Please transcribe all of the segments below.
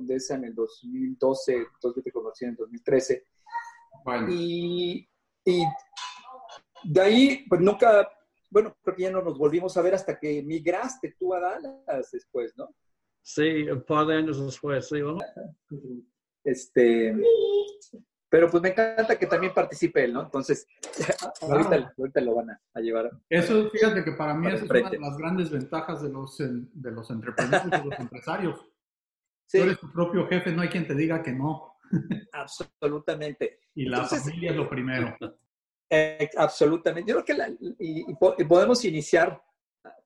Condesa en el 2012, entonces te conocí en el 2013. Y, y de ahí, pues nunca, bueno, creo que ya no nos volvimos a ver hasta que migraste tú a Dallas después, ¿no? Sí, un par de años después, sí, ¿no? Este, pero pues me encanta que también participe él, ¿no? Entonces, ahorita, ahorita, lo van a, llevar. Eso, fíjate que para mí es una de las grandes ventajas de los, de los de los empresarios. Sí. Tú eres tu propio jefe, no hay quien te diga que no. Absolutamente. Y la familia es lo primero. Eh, absolutamente. Yo creo que la, y, podemos iniciar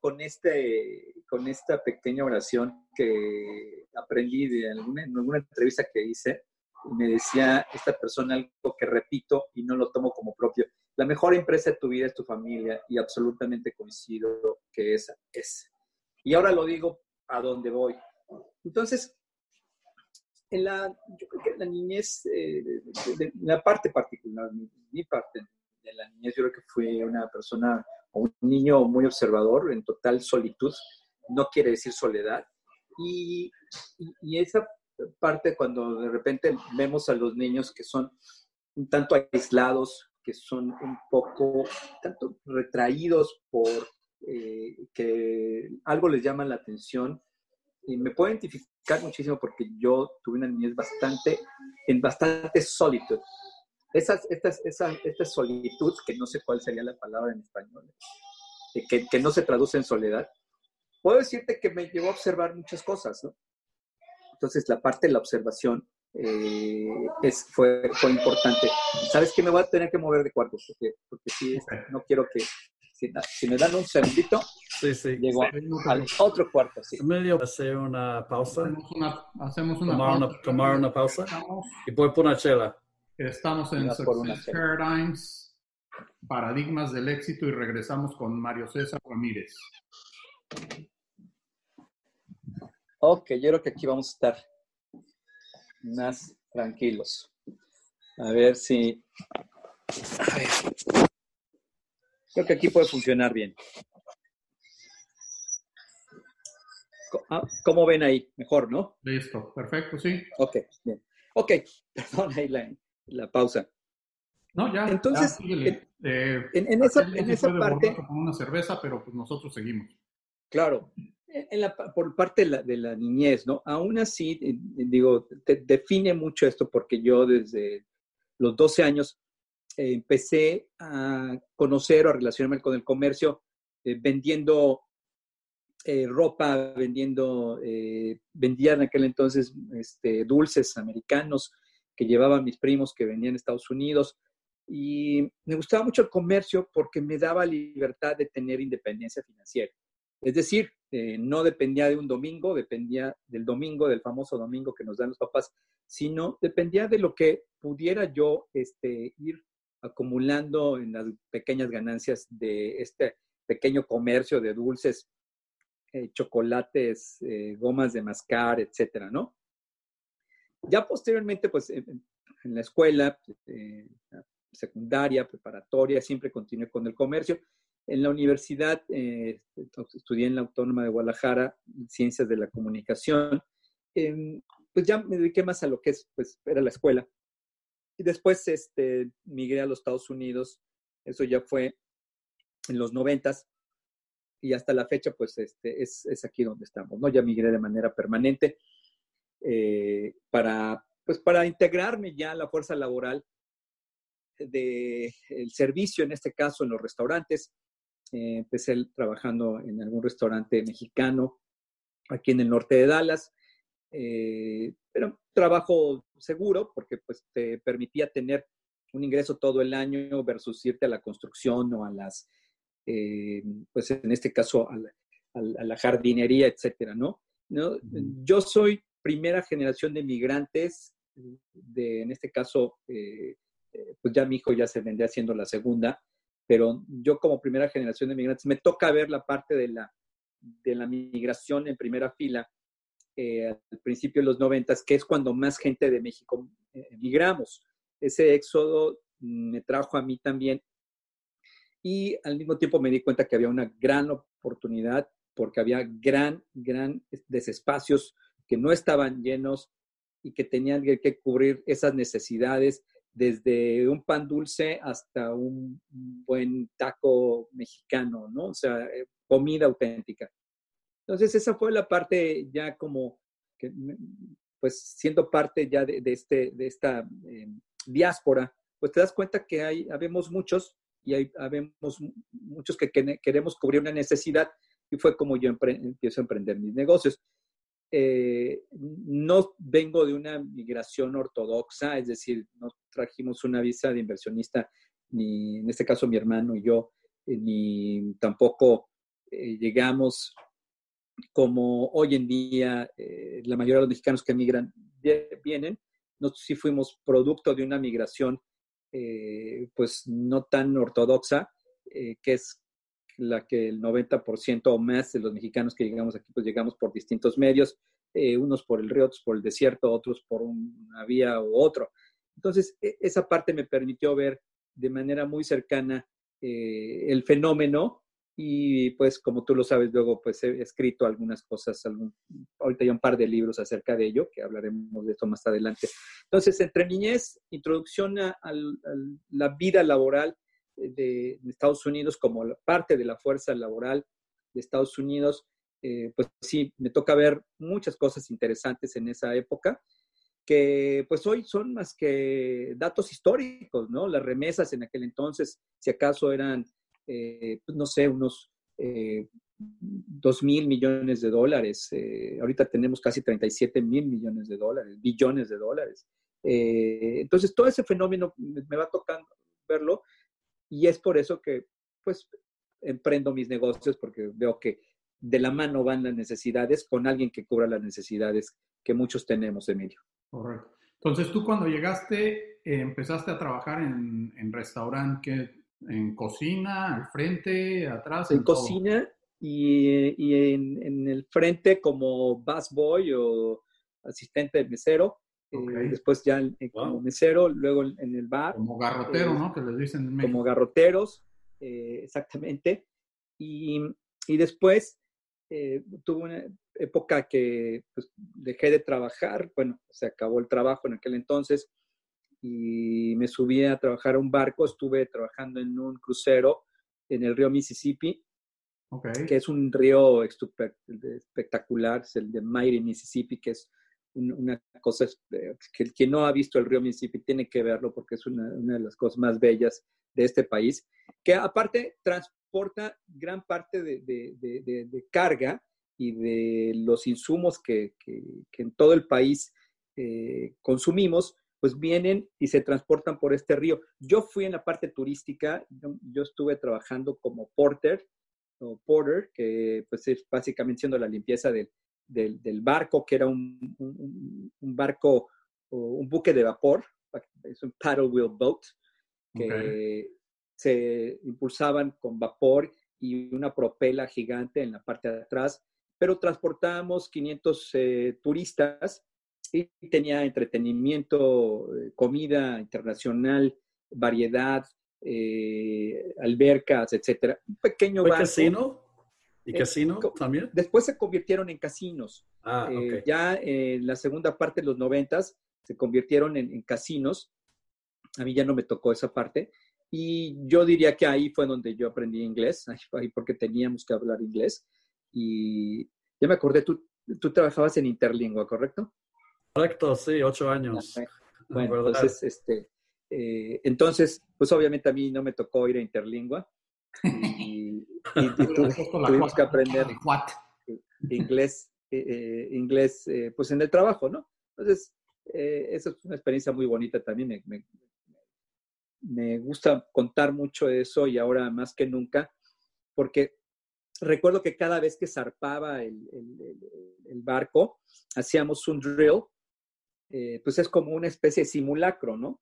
con, este, con esta pequeña oración que aprendí de alguna, en alguna entrevista que hice y me decía esta persona algo que repito y no lo tomo como propio. La mejor empresa de tu vida es tu familia y absolutamente coincido que esa es. Y ahora lo digo a dónde voy. Entonces, en la, yo creo que en la niñez, eh, de, la parte particular, mi, parte de la niñez, yo creo que fui una persona o un niño muy observador, en total solitud, no quiere decir soledad. Y, y, y esa parte cuando de repente vemos a los niños que son un tanto aislados, que son un poco tanto retraídos por eh, que algo les llama la atención. Y me puedo identificar muchísimo porque yo tuve una niñez bastante, en bastante solitud. esa, esta solitud, que no sé cuál sería la palabra en español, eh, que, que no se traduce en soledad, puedo decirte que me llevó a observar muchas cosas, ¿no? Entonces, la parte de la observación eh, es, fue, fue, importante. ¿Sabes qué? Me voy a tener que mover de cuarto, porque, porque sí, no quiero que... Si, me dan un segundito, sí, sí, llego al otro cuarto. Sí. Medio hacer una pausa. Hacemos una, hacemos una tomar, pausa. Una, tomar una pausa. Y voy por una chela. Estamos en Success Paradigms, Paradigmas del Éxito y regresamos con Mario César Ramírez. Ok, yo creo que aquí vamos a estar más tranquilos. A ver si... A ver. Creo que aquí puede funcionar bien. Ah, ¿Cómo ven ahí? Mejor, ¿no? Listo, perfecto, sí. Ok, bien. Ok, perdón ahí la, pausa. No, ya. Entonces, eh, en, esa, en esa parte... Con una cerveza, pero pues nosotros seguimos. Claro por parte de la, niñez, ¿no? Aún así, eh, digo, define mucho esto porque yo desde los 12 años eh, empecé a conocer o a relacionarme con el comercio eh, vendiendo ropa, vendiendo, vendía en aquel entonces este, dulces americanos que llevaban mis primos que venían a Estados Unidos. Y me gustaba mucho el comercio porque me daba libertad de tener independencia financiera. Es decir, eh, no dependía de un domingo, dependía del domingo, del famoso domingo que nos dan los papás, sino dependía de lo que pudiera yo este, ir acumulando en las pequeñas ganancias de este pequeño comercio de dulces, eh, chocolates, eh, gomas de mascar, etcétera, ¿no? Ya posteriormente, pues en, la escuela, secundaria, preparatoria, siempre continué con el comercio en la universidad eh, estudié en la Autónoma de Guadalajara, Ciencias de la Comunicación. Em, pues ya me dediqué más a lo que es, pues era la escuela. Y después este, migré a los Estados Unidos. Eso ya fue en los noventas. Y hasta la fecha, pues este, es, aquí donde estamos, ¿no? Ya migré de manera permanente eh, para, pues para integrarme ya a la fuerza laboral del el servicio, en este caso en los restaurantes, eh, empecé trabajando en algún restaurante mexicano aquí en el norte de Dallas, eh, pero trabajo seguro porque pues te permitía tener un ingreso todo el año versus irte a la construcción o a las, eh, pues en este caso a la, jardinería, etcétera, ¿no? ¿no? Yo soy primera generación de migrantes, de, en este caso, pues ya mi hijo ya se vendría haciendo la segunda, pero yo como primera generación de migrantes me toca ver la parte de la, de la migración en primera fila eh, al principio de los noventas, que es cuando más gente de México eh, emigramos. Ese éxodo me trajo a mí también y al mismo tiempo me di cuenta que había una gran oportunidad porque había gran, gran desespacios que no estaban llenos y que tenían que cubrir esas necesidades desde un pan dulce hasta un buen taco mexicano, ¿no? O sea, eh, comida auténtica. Entonces, esa fue la parte ya como, que, pues siendo parte ya de, este, de esta eh, diáspora, pues te das cuenta que hay, habemos muchos y hay, habemos muchos que, queremos cubrir una necesidad y fue como yo empiezo a emprender mis negocios. Eh, no vengo de una migración ortodoxa, es decir, no trajimos una visa de inversionista, ni en este caso mi hermano y yo, eh, ni tampoco llegamos como hoy en día la mayoría de los mexicanos que emigran vienen. Nosotros sí fuimos producto de una migración pues no tan ortodoxa, que es la que el 90% o más de los mexicanos que llegamos aquí, pues llegamos por distintos medios, eh, unos por el río, otros por el desierto, otros por una vía u otro. Entonces, e, esa parte me permitió ver de manera muy cercana eh, el fenómeno y pues como tú lo sabes, luego pues he escrito algunas cosas, algún, ahorita hay un par de libros acerca de ello, que hablaremos de esto más adelante. Entonces, entre niñez, introducción a la vida laboral, de, Estados Unidos como parte de la fuerza laboral de Estados Unidos, eh, pues sí, me toca ver muchas cosas interesantes en esa época que pues hoy son más que datos históricos, ¿no? Las remesas en aquel entonces, si acaso eran, eh, pues, no sé, unos eh, 2 mil millones de dólares. Eh, ahorita tenemos casi 37 mil millones de dólares, billones de dólares. entonces, todo ese fenómeno me va tocando verlo y es por eso que, pues, emprendo mis negocios porque veo que de la mano van las necesidades con alguien que cubra las necesidades que muchos tenemos, Emilio. Correcto. Entonces, tú cuando llegaste, eh, empezaste a trabajar en, en restaurante, en cocina, al frente, atrás. En, cocina y, y en, en, el frente como busboy o asistente de mesero eh, después ya como mesero, luego en el bar. Como garrotero, eh, ¿no? Que les dicen en Como garroteros, eh, exactamente. Y, y después tuve una época que pues, dejé de trabajar, bueno, se acabó el trabajo en aquel entonces y me subí a trabajar a un barco, estuve trabajando en un crucero en el río Mississippi, que es un río espectacular, es el de Mighty Mississippi, que es una cosa que el que no ha visto el río Mississippi tiene que verlo porque es una, de las cosas más bellas de este país, que aparte transporta gran parte de, carga y de los insumos que, en todo el país eh, consumimos, pues vienen y se transportan por este río. Yo fui en la parte turística, yo, estuve trabajando como porter o porter, que pues es básicamente siendo la limpieza del, del, barco, que era un, un, barco, un buque de vapor, es un paddle wheel boat, que se impulsaban con vapor y una propela gigante en la parte de atrás, pero transportábamos 500 eh, turistas y tenía entretenimiento, eh, comida internacional, variedad, eh, albercas, etcétera. Un pequeño barco. casino? ¿Y eh, casino también? Después se convirtieron en casinos. Ah, eh, ya en la segunda parte de los noventas se convirtieron en, casinos. A mí ya no me tocó esa parte. Y yo diría que ahí fue donde yo aprendí inglés, ahí porque teníamos que hablar inglés. Y ya me acordé, tú, tú trabajabas en Interlingua, ¿correcto? Correcto, sí, ocho años. Ah, bueno, entonces, este, eh, entonces, pues obviamente a mí no me tocó ir a Interlingua. Y, tuvimos que aprender inglés, eh, eh, inglés eh, pues en el trabajo, ¿no? Entonces, esa es una experiencia muy bonita también. Me, me, gusta contar mucho eso y ahora más que nunca, porque recuerdo que cada vez que zarpaba el, el, barco, hacíamos un drill, pues es como una especie de simulacro, ¿no?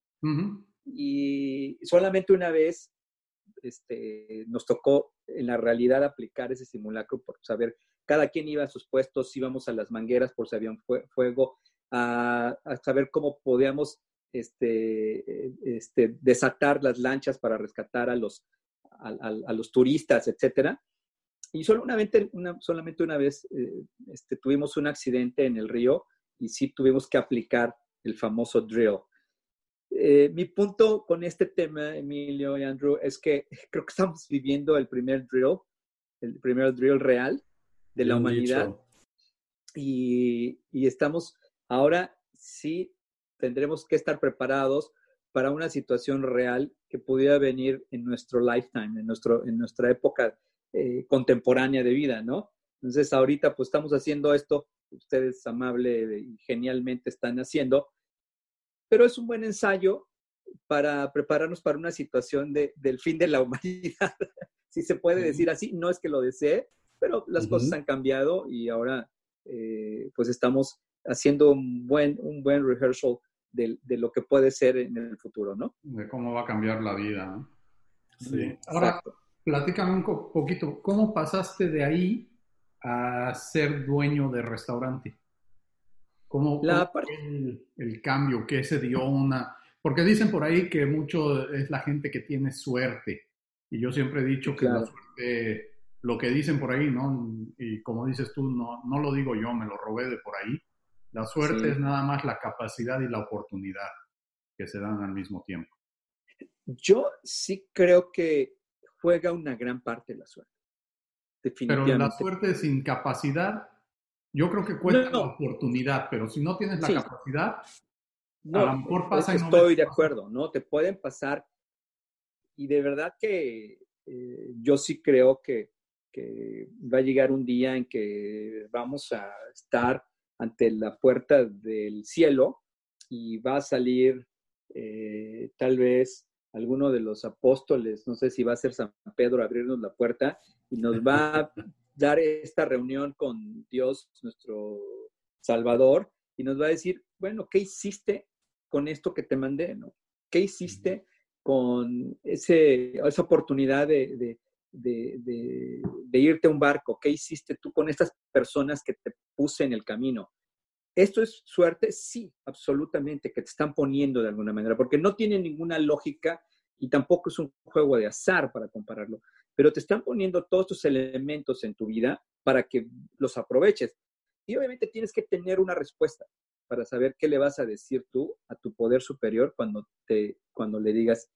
Y solamente una vez este, nos tocó en la realidad aplicar ese simulacro por saber, cada quien iba a sus puestos, íbamos a las mangueras por si había un fuego, a, saber cómo podíamos este, este, desatar las lanchas para rescatar a los, a, los turistas, etc. Y solamente una, solamente una vez eh, este, tuvimos un accidente en el río y sí tuvimos que aplicar el famoso drill. Eh, mi punto con este tema, Emilio y Andrew, es que creo que estamos viviendo el primer drill, el primer drill real de la humanidad. Y, y, estamos, ahora sí tendremos que estar preparados para una situación real que pudiera venir en nuestro lifetime, en, nuestro, en nuestra época eh, contemporánea de vida, ¿no? Entonces, ahorita pues estamos haciendo esto, ustedes amable y genialmente están haciendo, pero es un buen ensayo para prepararnos para una situación de, del fin de la humanidad, si se puede decir así. No es que lo desee, pero las cosas han cambiado y ahora eh, pues estamos haciendo un buen, un buen rehearsal de, de, lo que puede ser en el futuro, ¿no? De cómo va a cambiar la vida, ¿no? Sí. Ahora, platícame un poquito, ¿cómo pasaste de ahí a ser dueño de restaurante? ¿Cómo, la el, cambio que se dio una... Porque dicen por ahí que mucho es la gente que tiene suerte. Y yo siempre he dicho que la suerte, lo que dicen por ahí, ¿no? Y como dices tú, no, no lo digo yo, me lo robé de por ahí. La suerte es nada más la capacidad y la oportunidad que se dan al mismo tiempo. Yo sí creo que juega una gran parte la suerte. Definitivamente. Pero la suerte sin capacidad yo creo que cuesta la oportunidad, pero si no tienes la capacidad, no, a lo mejor pasa. estoy de acuerdo, ¿no? Te pueden pasar. Y de verdad que eh, yo sí creo que, que, va a llegar un día en que vamos a estar ante la puerta del cielo y va a salir eh, tal vez alguno de los apóstoles, no sé si va a ser San Pedro, abrirnos la puerta y nos va a dar esta reunión con Dios, nuestro Salvador, y nos va a decir, bueno, ¿qué hiciste con esto que te mandé? ¿no? ¿Qué hiciste con ese, esa oportunidad de, irte a un barco? ¿Qué hiciste tú con estas personas que te puse en el camino? ¿Esto es suerte? Sí, absolutamente, que te están poniendo de alguna manera, porque no tiene ninguna lógica y tampoco es un juego de azar para compararlo pero te están poniendo todos tus elementos en tu vida para que los aproveches. Y obviamente tienes que tener una respuesta para saber qué le vas a decir tú a tu poder superior cuando, te, cuando le digas,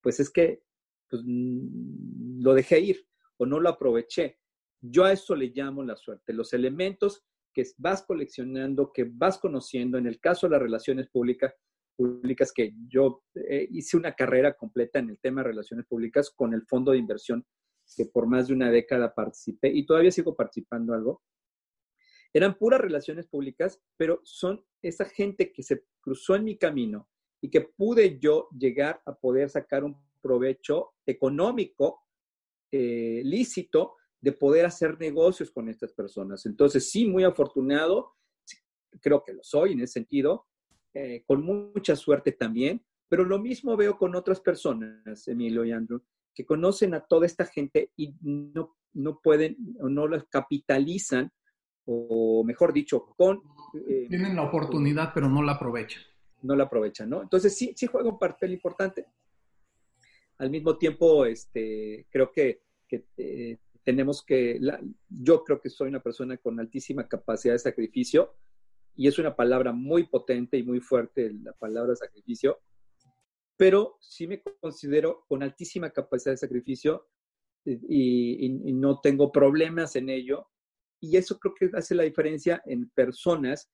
pues es que pues, mm, lo dejé ir o no lo aproveché. Yo a eso le llamo la suerte, los elementos que vas coleccionando, que vas conociendo, en el caso de las relaciones públicas, públicas que yo eh, hice una carrera completa en el tema de relaciones públicas con el fondo de inversión que por más de una década participé y todavía sigo participando algo, eran puras relaciones públicas, pero son esa gente que se cruzó en mi camino y que pude yo llegar a poder sacar un provecho económico eh, lícito de poder hacer negocios con estas personas. Entonces, sí, muy afortunado, creo que lo soy en ese sentido, eh, con mucha suerte también, pero lo mismo veo con otras personas, Emilio y Andrew, que conocen a toda esta gente y no, no pueden o no las capitalizan, o mejor dicho, con... Eh, Tienen la oportunidad, pero no la aprovechan. No la aprovechan, ¿no? Entonces sí, sí juega un papel importante. Al mismo tiempo, este, creo que, que eh, tenemos que, yo creo que soy una persona con altísima capacidad de sacrificio y es una palabra muy potente y muy fuerte, la palabra sacrificio, pero sí me considero con altísima capacidad de sacrificio eh, y, no tengo problemas en ello. Y eso creo que hace la diferencia en personas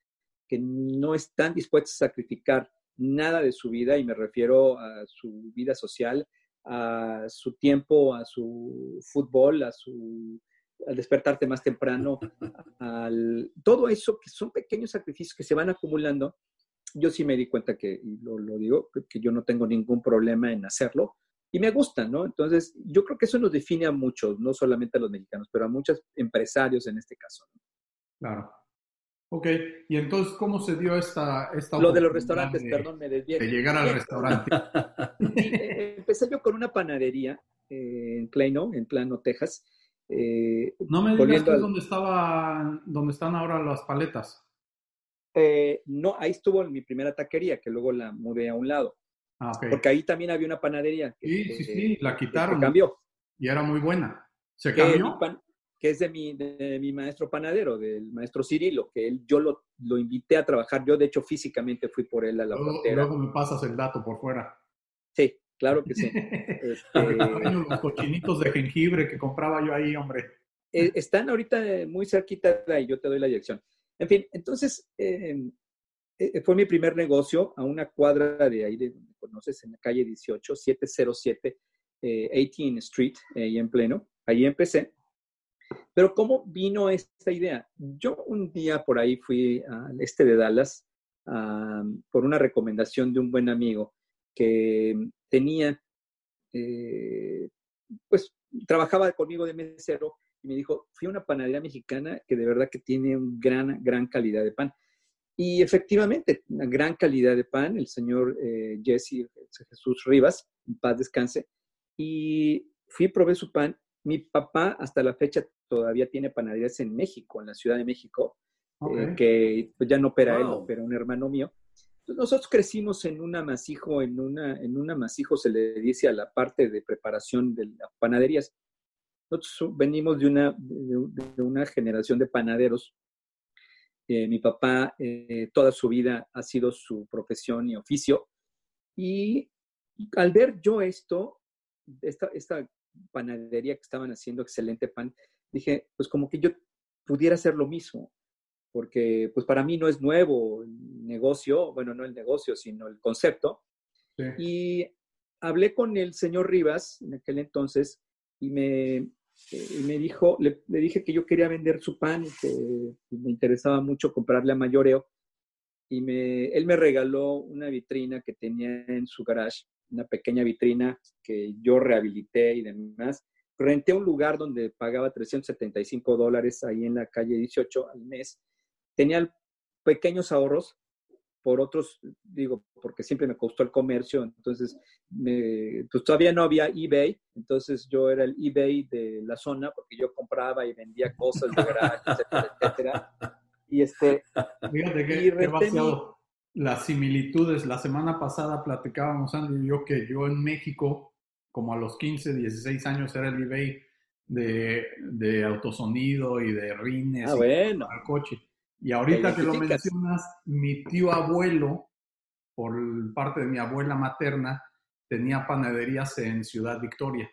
que no están dispuestas a sacrificar nada de su vida, y me refiero a su vida social, a su tiempo, a su fútbol, a su al despertarte más temprano, al, todo eso que son pequeños sacrificios que se van acumulando yo sí me di cuenta que, y lo, digo, que yo no tengo ningún problema en hacerlo y me gusta, ¿no? Entonces, yo creo que eso nos define a muchos, no solamente a los mexicanos, pero a muchos empresarios en este caso. Claro. Ok, y entonces, ¿cómo se dio esta... esta Lo de los restaurantes, perdón, me desvié. De llegar al restaurante. Empecé yo con una panadería eh, en Plano, en Plano, Texas. Eh, no me digas que es donde, estaba, donde están ahora las paletas. Eh, no, ahí estuvo mi primera taquería, que luego la mudé a un lado. Ah, Porque ahí también había una panadería. sí, sí, sí, la quitaron. cambió. Y era muy buena. ¿Se cambió? Que es de mi, de mi maestro panadero, del maestro Cirilo, que él, yo lo, lo, invité a trabajar. Yo, de hecho, físicamente fui por él a la luego, frontera. Luego me pasas el dato por fuera. Sí, claro que sí. este... Los cochinitos de jengibre que compraba yo ahí, hombre. Eh, están ahorita muy cerquita de ahí, yo te doy la dirección. En fin, entonces, eh, eh, fue mi primer negocio a una cuadra de ahí, de conoces, en la calle 18, 707 eh, 18 Street, ahí en pleno. Ahí empecé. Pero ¿cómo vino esta idea? Yo un día por ahí fui al este de Dallas por una recomendación de un buen amigo que tenía, eh, pues trabajaba conmigo de mesero y me dijo, fui a una panadería mexicana que de verdad que tiene una gran, gran calidad de pan. Y efectivamente, una gran calidad de pan, el señor eh, Jesse Jesús Rivas, en paz descanse, y fui, probé su pan. Mi papá hasta la fecha todavía tiene panaderías en México, en la Ciudad de México, eh, que pues, ya no opera él, opera un hermano mío. nosotros crecimos en un amasijo, en, una, en un amasijo se le dice a la parte de preparación de las panaderías. Nosotros venimos de una, de, una generación de panaderos. Eh, mi papá eh, toda su vida ha sido su profesión y oficio. Y al ver yo esto, esta, esta panadería que estaban haciendo excelente pan, dije, pues como que yo pudiera hacer lo mismo, porque pues para mí no es nuevo el negocio, bueno, no el negocio, sino el concepto. Y hablé con el señor Rivas en aquel entonces y me, eh, me dijo, le, le, dije que yo quería vender su pan y que me interesaba mucho comprarle a mayoreo. Y me, él me regaló una vitrina que tenía en su garage una pequeña vitrina que yo rehabilité y demás. Renté un lugar donde pagaba 375 dólares ahí en la calle 18 al mes. Tenía pequeños ahorros por otros, digo, porque siempre me costó el comercio, entonces me, pues todavía no había eBay, entonces yo era el eBay de la zona porque yo compraba y vendía cosas de garage, etcétera, etcétera. Y este... Que, y las similitudes. La semana pasada platicábamos, Andy y yo, que yo en México, como a los 15, 16 años, era el eBay de, de autosonido y de rines ah, bueno. para el coche. Y ahorita que lo mencionas, mi tío abuelo, por parte de mi abuela materna, tenía panaderías en Ciudad Victoria.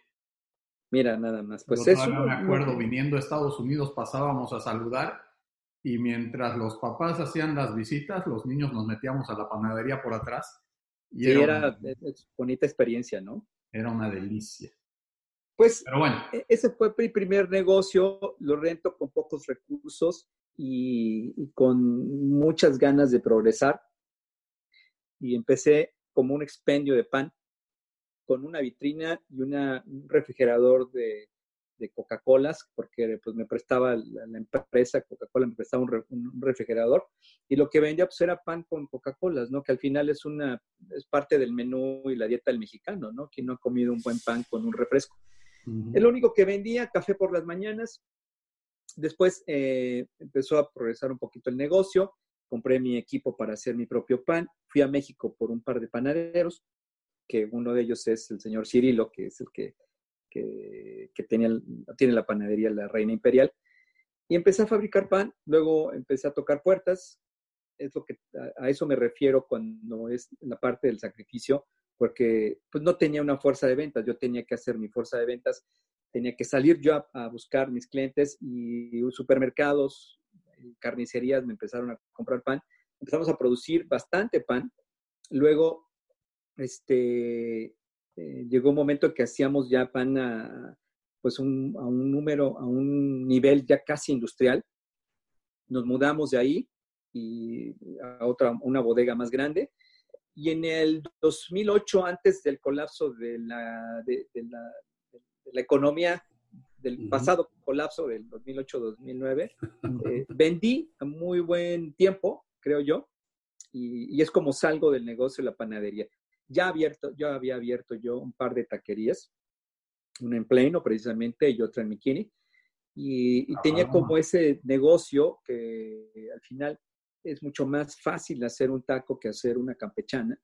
Mira, nada más. Pues eso. me acuerdo, viniendo a Estados Unidos, pasábamos a saludar y mientras los papás hacían las visitas, los niños nos metíamos a la panadería por atrás. Y era, una, bonita experiencia, ¿no? Era una delicia. Pues Pero bueno. E, ese fue mi primer negocio, lo rento con pocos recursos y, y con muchas ganas de progresar. Y empecé como un expendio de pan con una vitrina y una, un refrigerador de de Coca-Colas, porque pues me prestaba la, empresa Coca-Cola, me prestaba un, refrigerador, y lo que vendía pues era pan con Coca-Colas, ¿no? Que al final es una, es parte del menú y la dieta del mexicano, ¿no? Quien no ha comido un buen pan con un refresco. Es lo único que vendía, café por las mañanas. Después eh, empezó a progresar un poquito el negocio, compré mi equipo para hacer mi propio pan, fui a México por un par de panaderos, que uno de ellos es el señor Cirilo, que es el que que, tiene la panadería La Reina Imperial. Y empecé a fabricar pan, luego empecé a tocar puertas, es lo que a, eso me refiero cuando es la parte del sacrificio, porque pues no tenía una fuerza de ventas, yo tenía que hacer mi fuerza de ventas, tenía que salir yo a, buscar mis clientes y supermercados, carnicerías me empezaron a comprar pan, empezamos a producir bastante pan, luego este, eh, llegó un momento que hacíamos ya pan a, pues un, a un número, a un nivel ya casi industrial. Nos mudamos de ahí y a otra, una bodega más grande. Y en el 2008, antes del colapso de la, de, la, de la economía, del pasado colapso del 2008-2009, eh, vendí a muy buen tiempo, creo yo, y, y, es como salgo del negocio de la panadería ya abierto, yo había abierto yo un par de taquerías, una en Plano precisamente y otra en Mikini, y, tenía como ese negocio que al final es mucho más fácil hacer un taco que hacer una campechana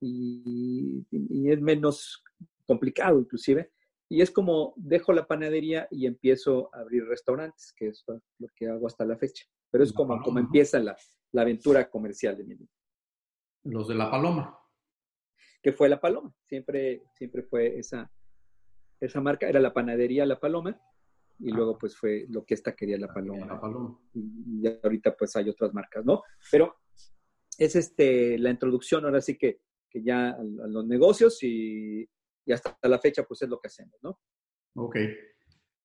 y, es menos complicado inclusive. Y es como dejo la panadería y empiezo a abrir restaurantes, que es lo que hago hasta la fecha. Pero es como, como empieza la, la aventura comercial de mi vida. Los de La Paloma. Que fue La Paloma. Siempre, siempre fue esa, esa marca. Era la panadería La Paloma. Y ah. luego pues fue lo que esta quería La Paloma. La Paloma. Y, ahorita pues hay otras marcas, ¿no? Pero es este, la introducción ahora sí que, que ya a, los negocios y, y hasta la fecha pues es lo que hacemos, ¿no? Ok.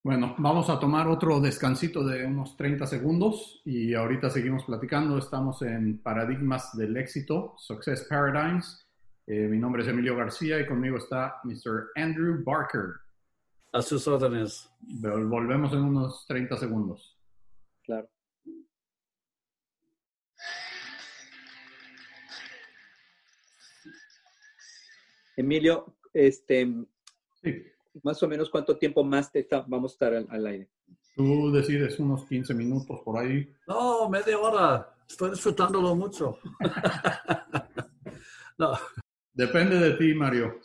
Bueno, vamos a tomar otro descansito de unos 30 segundos y ahorita seguimos platicando. Estamos en Paradigmas del Éxito, Success Paradigms. Eh, mi nombre es Emilio García y conmigo está Mr. Andrew Barker. A sus órdenes. Volvemos en unos 30 segundos. Claro. Emilio, este, sí más o menos cuánto tiempo más te vamos a estar al, aire. Tú decides unos 15 minutos por ahí. No, media hora. Estoy disfrutándolo mucho. no. Depende de ti, Mario.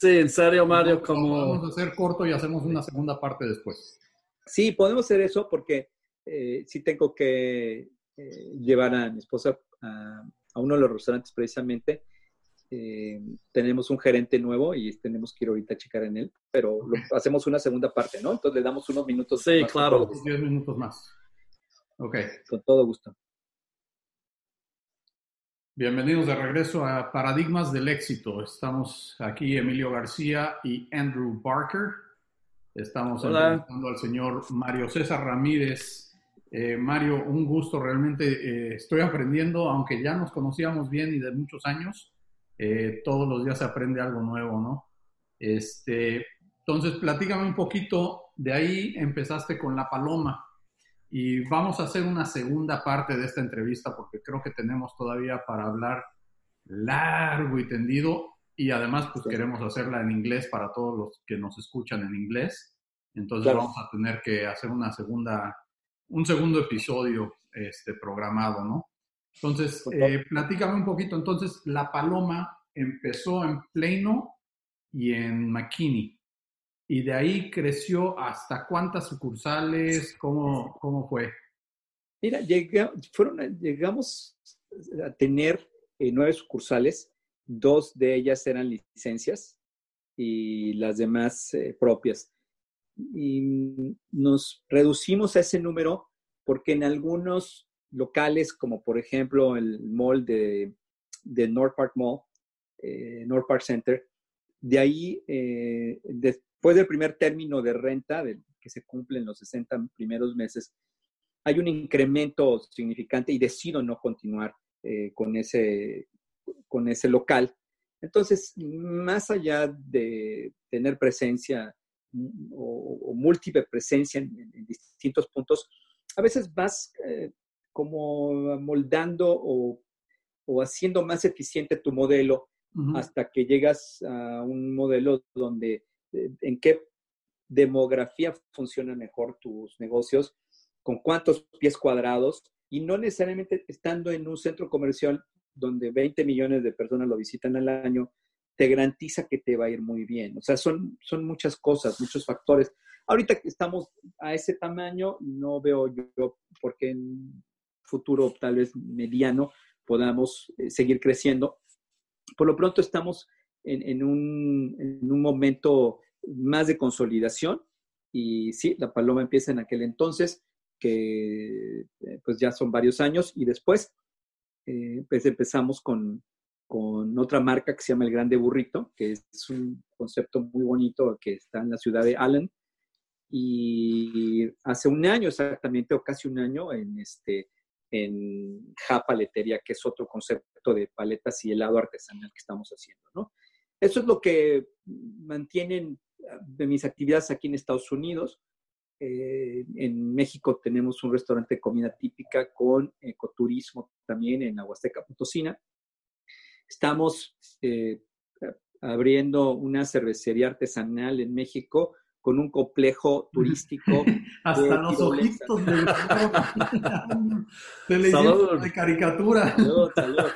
Sí, en serio, Mario, como... Vamos a hacer corto y hacemos una segunda parte después. Sí, podemos hacer eso porque eh, sí tengo que eh, llevar a mi esposa a, a, uno de los restaurantes precisamente eh, tenemos un gerente nuevo y tenemos que ir ahorita a checar en él, pero hacemos una segunda parte, ¿no? Entonces le damos unos minutos. Sí, claro. 10 minutos más. Ok. Con todo gusto. Bienvenidos de regreso a Paradigmas del Éxito. Estamos aquí Emilio García y Andrew Barker. Estamos entrevistando al señor Mario César Ramírez. Eh, Mario, un gusto, realmente eh, estoy aprendiendo, aunque ya nos conocíamos bien y de muchos años, eh, todos los días se aprende algo nuevo, ¿no? Este, entonces, platícame un poquito, de ahí empezaste con la paloma y vamos a hacer una segunda parte de esta entrevista porque creo que tenemos todavía para hablar largo y tendido y además pues queremos hacerla en inglés para todos los que nos escuchan en inglés. Entonces vamos a tener que hacer una segunda, un segundo episodio este, programado, ¿no? Entonces, eh, platícame un poquito. Entonces, La Paloma empezó en Plano y en McKinney. Y de ahí creció hasta cuántas sucursales, ¿cómo, cómo fue? Mira, fueron, llegamos a tener eh, nueve sucursales, dos de ellas eran licencias y las demás eh, propias. Y nos reducimos a ese número porque en algunos locales, como por ejemplo el mall de, de North Park Mall, eh, North Park Center, de ahí, eh, después del primer término de renta, que se cumple en los 60 primeros meses, hay un incremento significante y decido no continuar eh, con, ese, con ese local. Entonces, más allá de tener presencia mm, o, múltiple presencia en, distintos puntos, a veces vas como moldando o, haciendo más eficiente tu modelo hasta que llegas a un modelo donde eh, en qué demografía funciona mejor tus negocios, con cuántos pies cuadrados y no necesariamente estando en un centro comercial donde 20 millones de personas lo visitan al año, te garantiza que te va a ir muy bien. O sea, son, son muchas cosas, muchos factores. Ahorita que estamos a ese tamaño, no veo yo por qué futuro tal vez mediano podamos eh, seguir creciendo. Por lo pronto estamos en, un, en, un, momento más de consolidación y sí, la paloma empieza en aquel entonces, que eh, pues ya son varios años y después eh, pues empezamos con, con otra marca que se llama El Grande Burrito, que es un concepto muy bonito que está en la ciudad de Allen. Y hace un año exactamente, o casi un año, en este, en Japaletería, que es otro concepto de paletas y helado artesanal que estamos haciendo, ¿no? Eso es lo que mantienen ah, de mis actividades aquí en Estados Unidos. Eh, en México tenemos un restaurante de comida típica con ecoturismo también en Aguasteca Potosina. Estamos eh, abriendo una cervecería artesanal en México con un complejo turístico. Hasta los ojitos de, de, de caricatura. Salud, salud.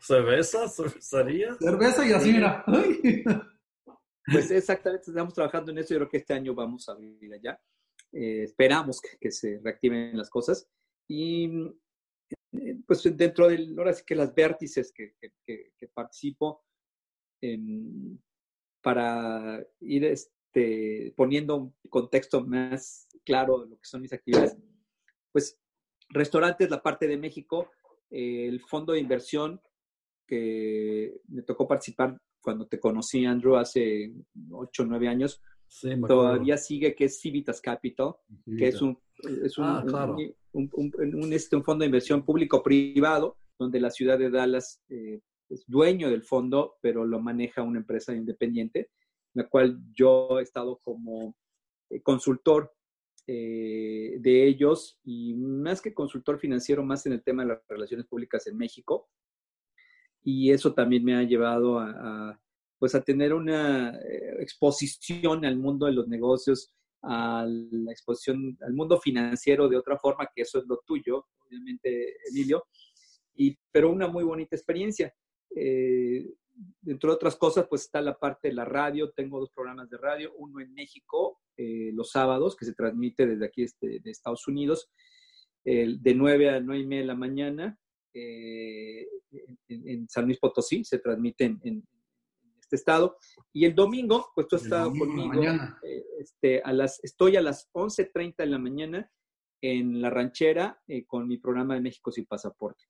¿Cerveza? ¿Cervecería? Cerveza y así, mira. Pues exactamente, estamos trabajando en eso. Yo creo que este año vamos a vivir allá. Eh, esperamos que, se reactiven las cosas. Y eh, pues dentro de, ahora sí que las vértices que, que participo, para ir este, poniendo un contexto más claro de lo que son mis actividades, pues restaurantes, la parte de México, el fondo de inversión que me tocó participar cuando te conocí, Andrew, hace 8 o 9 años, todavía sigue, que es Civitas Capital, que es un, es un, ah, un, este, un, fondo de inversión público-privado, donde la ciudad de Dallas eh, es dueño del fondo, pero lo maneja una empresa independiente, en la cual yo he estado como eh, consultor eh, de ellos y más que consultor financiero, más en el tema de las relaciones públicas en México. Y eso también me ha llevado a, pues a tener una eh, exposición al mundo de los negocios, a la exposición al mundo financiero de otra forma, que eso es lo tuyo, obviamente, Emilio, y, pero una muy bonita experiencia. Eh, dentro de otras cosas, pues está la parte de la radio. Tengo dos programas de radio, uno en México, eh, los sábados, que se transmite desde aquí este, de Estados Unidos, de 9 a 9 y media de la mañana, eh, en, San Luis Potosí, se transmite en, este estado. Y el domingo, pues tú has estado conmigo, este, a las, estoy a las 11.30 de la mañana en la ranchera con mi programa de México sin pasaporte.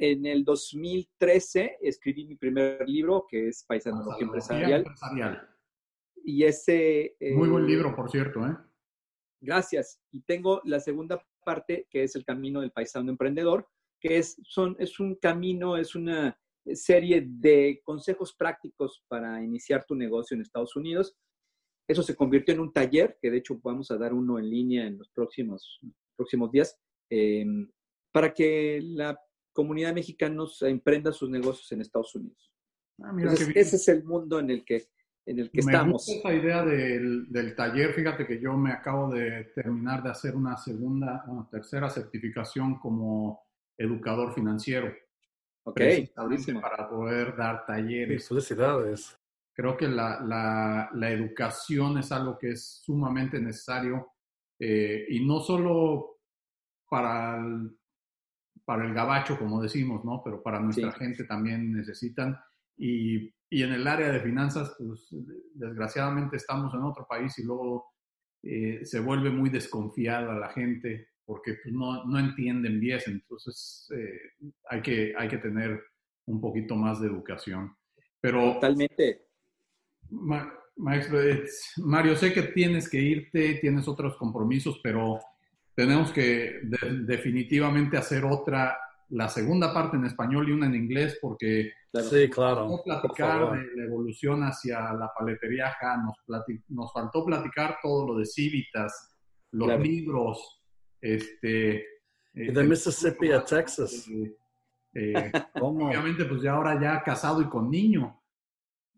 En el 2013 escribí mi primer libro, que es Paisanología Empresarial. empresarial. Y ese... Muy buen eh, libro, por cierto. ¿eh? Gracias. Y tengo la segunda parte, que es El Camino del Paisano Emprendedor, que es, son, es un camino, es una serie de consejos prácticos para iniciar tu negocio en Estados Unidos. Eso se convirtió en un taller, que de hecho vamos a dar uno en línea en los próximos, próximos días, eh, para que la comunidad mexicana emprenda sus negocios en Estados Unidos. Ah, ese es el mundo en el que, en el que me estamos. Gusta esa idea del, del, taller, fíjate que yo me acabo de terminar de hacer una segunda, una tercera certificación como educador financiero. Ok, Para poder dar talleres. Felicidades. Creo que la, la, la, educación es algo que es sumamente necesario eh, y no solo para el, para el gabacho, como decimos, ¿no? Pero para nuestra gente también necesitan. Y, y, en el área de finanzas, pues desgraciadamente estamos en otro país y luego eh, se vuelve muy desconfiada la gente porque pues, no, no, entienden bien. Entonces eh, hay, que, hay que tener un poquito más de educación. Pero, Totalmente. maestro, Mario, sé que tienes que irte, tienes otros compromisos, pero tenemos que definitivamente hacer otra, la segunda parte en español y una en inglés, porque sí, claro. nos platicar de la evolución hacia la paletería nos, nos faltó platicar todo lo de Civitas, los libros, este... Y de Mississippi a Texas. Eh, eh obviamente, pues ya ahora ya casado y con niño.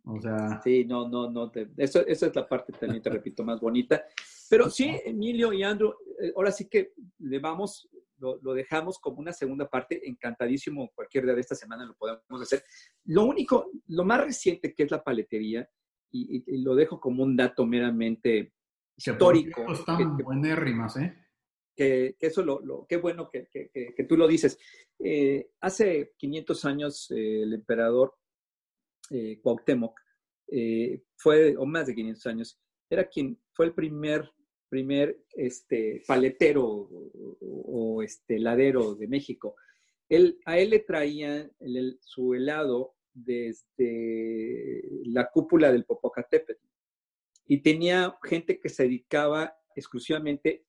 O sea... Sí, no, no, no. eso, esa es la parte también, te repito, más bonita. Pero sí, Emilio y Andrew, eh, ahora sí que le vamos, lo, dejamos como una segunda parte, encantadísimo, cualquier día de esta semana lo podemos hacer. Lo único, lo más reciente que es la paletería, y, lo dejo como un dato meramente histórico. Están que, buenérrimas, ¿eh? Que, eso, lo, lo, qué bueno que, que tú lo dices. Eh, hace 500 años eh, el emperador Cuauhtémoc, fue, o más de 500 años, era quien fue el primer primer este, paletero o, este, heladero de México. Él, a él le traían su helado desde la cúpula del Popocatépetl y tenía gente que se dedicaba exclusivamente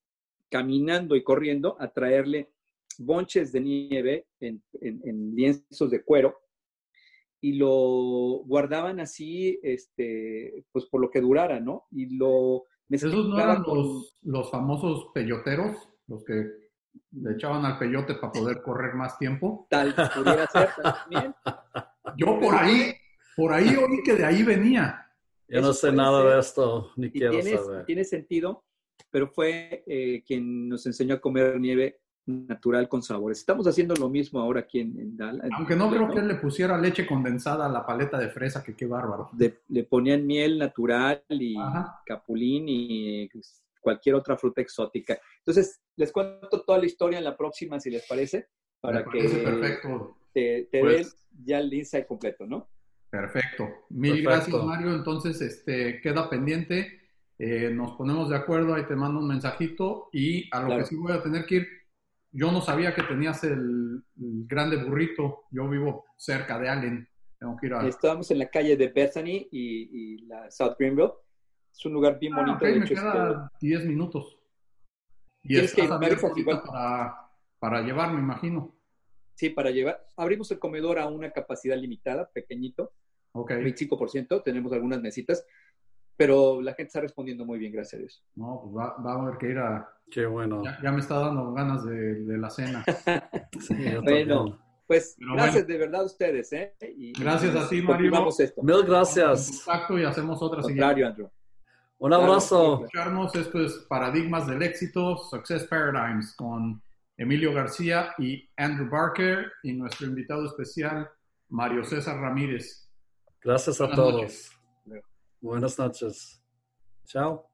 caminando y corriendo a traerle bonches de nieve en, lienzos de cuero y lo guardaban así, este, pues por lo que durara, ¿no? Y lo ¿Esos no eran los, famosos peyoteros? Los que le echaban al peyote para poder correr más tiempo. Tal pudiera ser también. Yo por ahí, por ahí oí que de ahí venía. Yo no sé nada de esto, ni quiero tiene, saber. Tiene sentido, pero fue eh, quien nos enseñó a comer nieve natural con sabores. Estamos haciendo lo mismo ahora aquí en, Dallas. Aunque no creo que él le pusiera leche condensada a la paleta de fresa, que qué bárbaro. le ponían miel natural y capulín y cualquier otra fruta exótica. Entonces, les cuento toda la historia en la próxima, si les parece, para que perfecto. te, te pues den ya el insight completo, ¿no? Perfecto. Mil gracias, Mario. Entonces, este, queda pendiente. Eh, nos ponemos de acuerdo, ahí te mando un mensajito y a lo que sí voy a tener que ir, yo no sabía que tenías el, grande burrito, yo vivo cerca de Allen, tengo que ir a... Estábamos en la calle de Bethany y, la South Greenville, es un lugar bien ah, bonito. de me queda 10 minutos. Y es que para, para llevar, me imagino. Sí, para llevar. Abrimos el comedor a una capacidad limitada, pequeñito, okay. 25%, tenemos algunas mesitas, pero la gente está respondiendo muy bien, gracias a Dios. No, pues va, va a haber que ir a... Qué bueno. Ya, me está dando ganas de, de la cena. sí, bueno, pues gracias de verdad a ustedes, ¿eh? gracias a ti, Mario. Esto. Mil gracias. Contacto y hacemos otra Contrario, Andrew. Un abrazo. Esto es Paradigmas del Éxito, Success Paradigms, con Emilio García y Andrew Barker y nuestro invitado especial, Mario César Ramírez. Gracias a todos. Buenas noches. Ciao.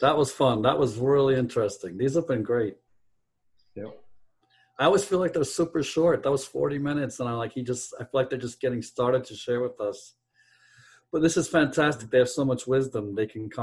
That was fun. That was really interesting. These have been great. Yep. I always feel like they're super short. That was 40 minutes, and I'm like, he just, I feel like they're just getting started to share with us. But this is fantastic. They have so much wisdom. They can come